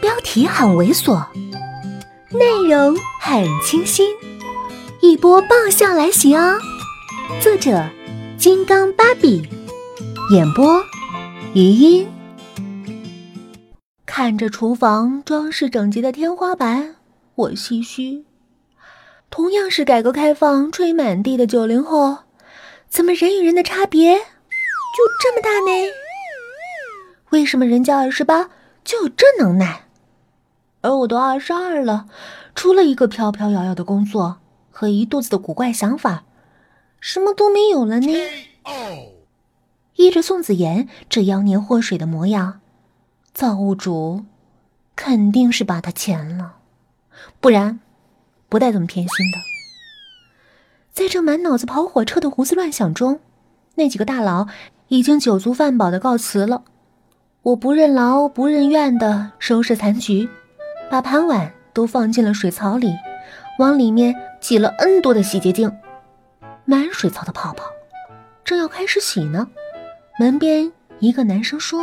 标题很猥琐，内容很清新，一波爆笑来袭哦！作者：金刚芭比，演播：余音。看着厨房装饰整洁的天花板，我唏嘘。同样是改革开放吹满地的九零后，怎么人与人的差别就这么大呢？为什么人家二十八就有这能耐，而我都二十二了，除了一个飘飘摇摇的工作和一肚子的古怪想法，什么都没有了呢？依着宋子妍这妖孽祸水的模样，造物主肯定是把他钳了，不然不带这么偏心的。在这满脑子跑火车的胡思乱想中，那几个大佬已经酒足饭饱的告辞了。我不认劳不认怨的收拾残局，把盘碗都放进了水槽里，往里面挤了 N 多的洗洁精，满水槽的泡泡。正要开始洗呢，门边一个男生说：“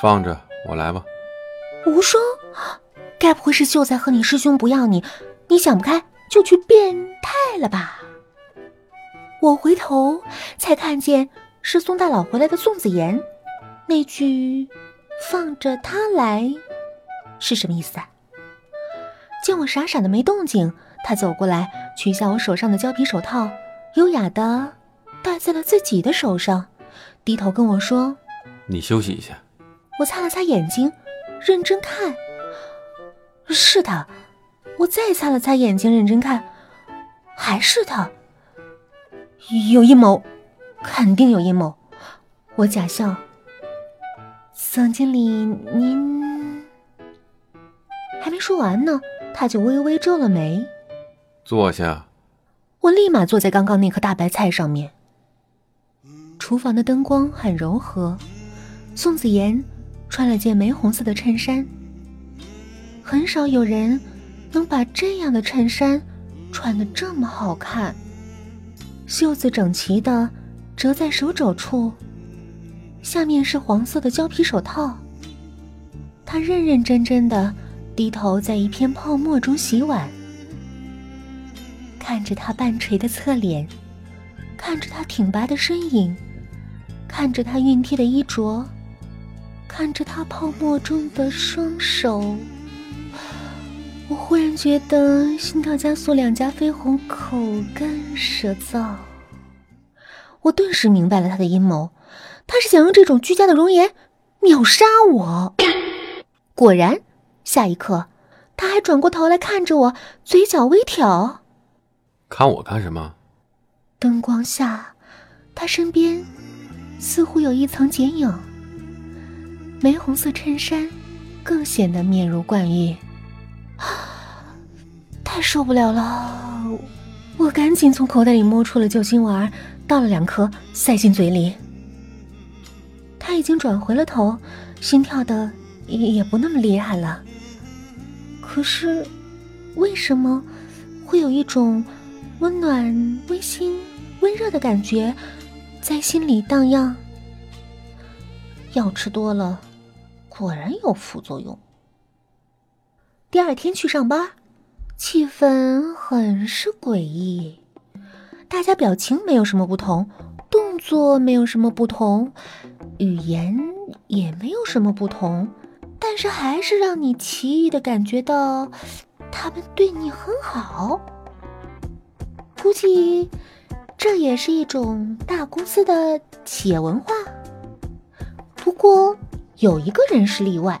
放着，我来吧。”无双，该不会是秀才和你师兄不要你，你想不开就去变态了吧？我回头才看见是宋大佬回来的宋子妍，那句。放着他来，是什么意思啊？见我傻傻的没动静，他走过来取下我手上的胶皮手套，优雅的戴在了自己的手上，低头跟我说：“你休息一下。”我擦了擦眼睛，认真看。是他。我再擦了擦眼睛，认真看，还是他。有阴谋，肯定有阴谋。我假笑。总经理，您还没说完呢，他就微微皱了眉。坐下。我立马坐在刚刚那颗大白菜上面。厨房的灯光很柔和，宋子妍穿了件玫红色的衬衫。很少有人能把这样的衬衫穿的这么好看，袖子整齐的折在手肘处。下面是黄色的胶皮手套。他认认真真的低头在一片泡沫中洗碗，看着他半垂的侧脸，看着他挺拔的身影，看着他熨帖的衣着，看着他泡沫中的双手，我忽然觉得心跳加速，两颊绯红，口干舌燥。我顿时明白了他的阴谋。他是想用这种居家的容颜秒杀我。果然，下一刻，他还转过头来看着我，嘴角微挑。看我干什么？灯光下，他身边似乎有一层剪影。玫红色衬衫更显得面如冠玉。太受不了了！我赶紧从口袋里摸出了救心丸，倒了两颗，塞进嘴里。已经转回了头，心跳的也也不那么厉害了。可是，为什么会有一种温暖、温馨、温热的感觉在心里荡漾？药吃多了，果然有副作用。第二天去上班，气氛很是诡异，大家表情没有什么不同，动作没有什么不同。语言也没有什么不同，但是还是让你奇异的感觉到他们对你很好。估计这也是一种大公司的企业文化。不过有一个人是例外。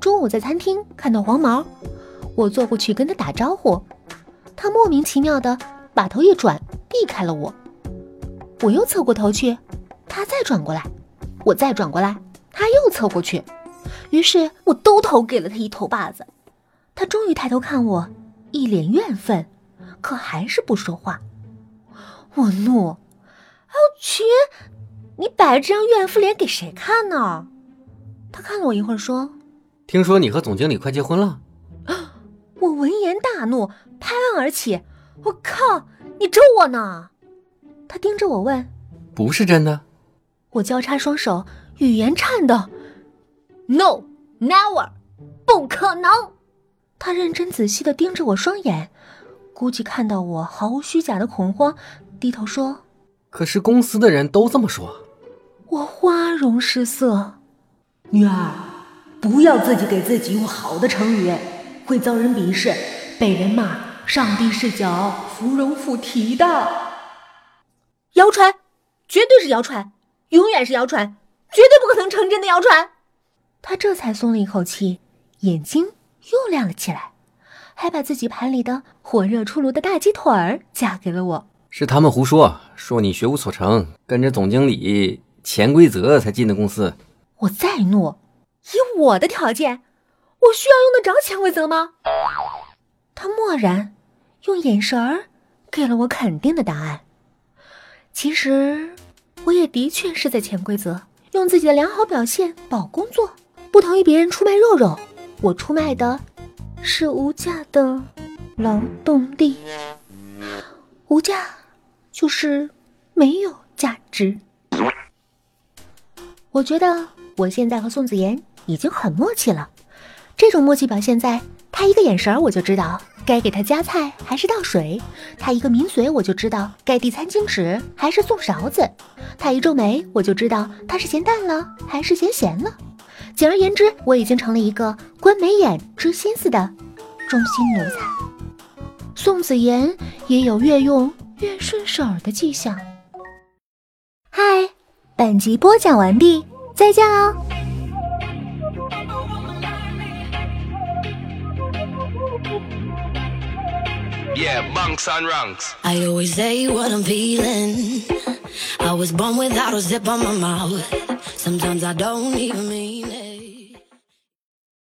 中午在餐厅看到黄毛，我坐过去跟他打招呼，他莫名其妙的把头一转，避开了我。我又侧过头去。他再转过来，我再转过来，他又侧过去，于是我都投给了他一头把子。他终于抬头看我，一脸怨愤，可还是不说话。我怒：“我去，你摆这张怨妇脸给谁看呢？”他看了我一会儿，说：“听说你和总经理快结婚了。”我闻言大怒，拍案而起：“我靠，你咒我呢？”他盯着我问：“不是真的？”我交叉双手，语言颤抖：“No, never。”不可能！他认真仔细的盯着我双眼，估计看到我毫无虚假的恐慌，低头说：“可是公司的人都这么说。”我花容失色，女儿，不要自己给自己用好的成语，会遭人鄙视，被人骂上帝视角芙蓉附体的。谣传，绝对是谣传，永远是谣传，绝对不可能成真的谣传。他这才松了一口气，眼睛又亮了起来，还把自己盘里的火热出炉的大鸡腿儿夹给了我。是他们胡说，说你学无所成，跟着总经理。潜规则才进的公司，我再怒，以我的条件，我需要用得着潜规则吗？他默然，用眼神儿给了我肯定的答案。其实，我也的确是在潜规则，用自己的良好表现保工作。不同于别人出卖肉肉，我出卖的是无价的劳动力。无价，就是没有价值。我觉得我现在和宋子妍已经很默契了，这种默契表现在他一个眼神我就知道该给他夹菜还是倒水，他一个抿嘴我就知道该递餐巾纸还是送勺子，他一皱眉我就知道他是嫌淡了还是嫌咸了。简而言之，我已经成了一个观眉眼、知心思的忠心奴才。宋子妍也有越用越顺手的迹象。嗨。本集播讲完毕，再见哦。Yeah, bunks on ranks. I always say what I'm feeling. I was born without a zip on my mouth. Sometimes I don't even mean it.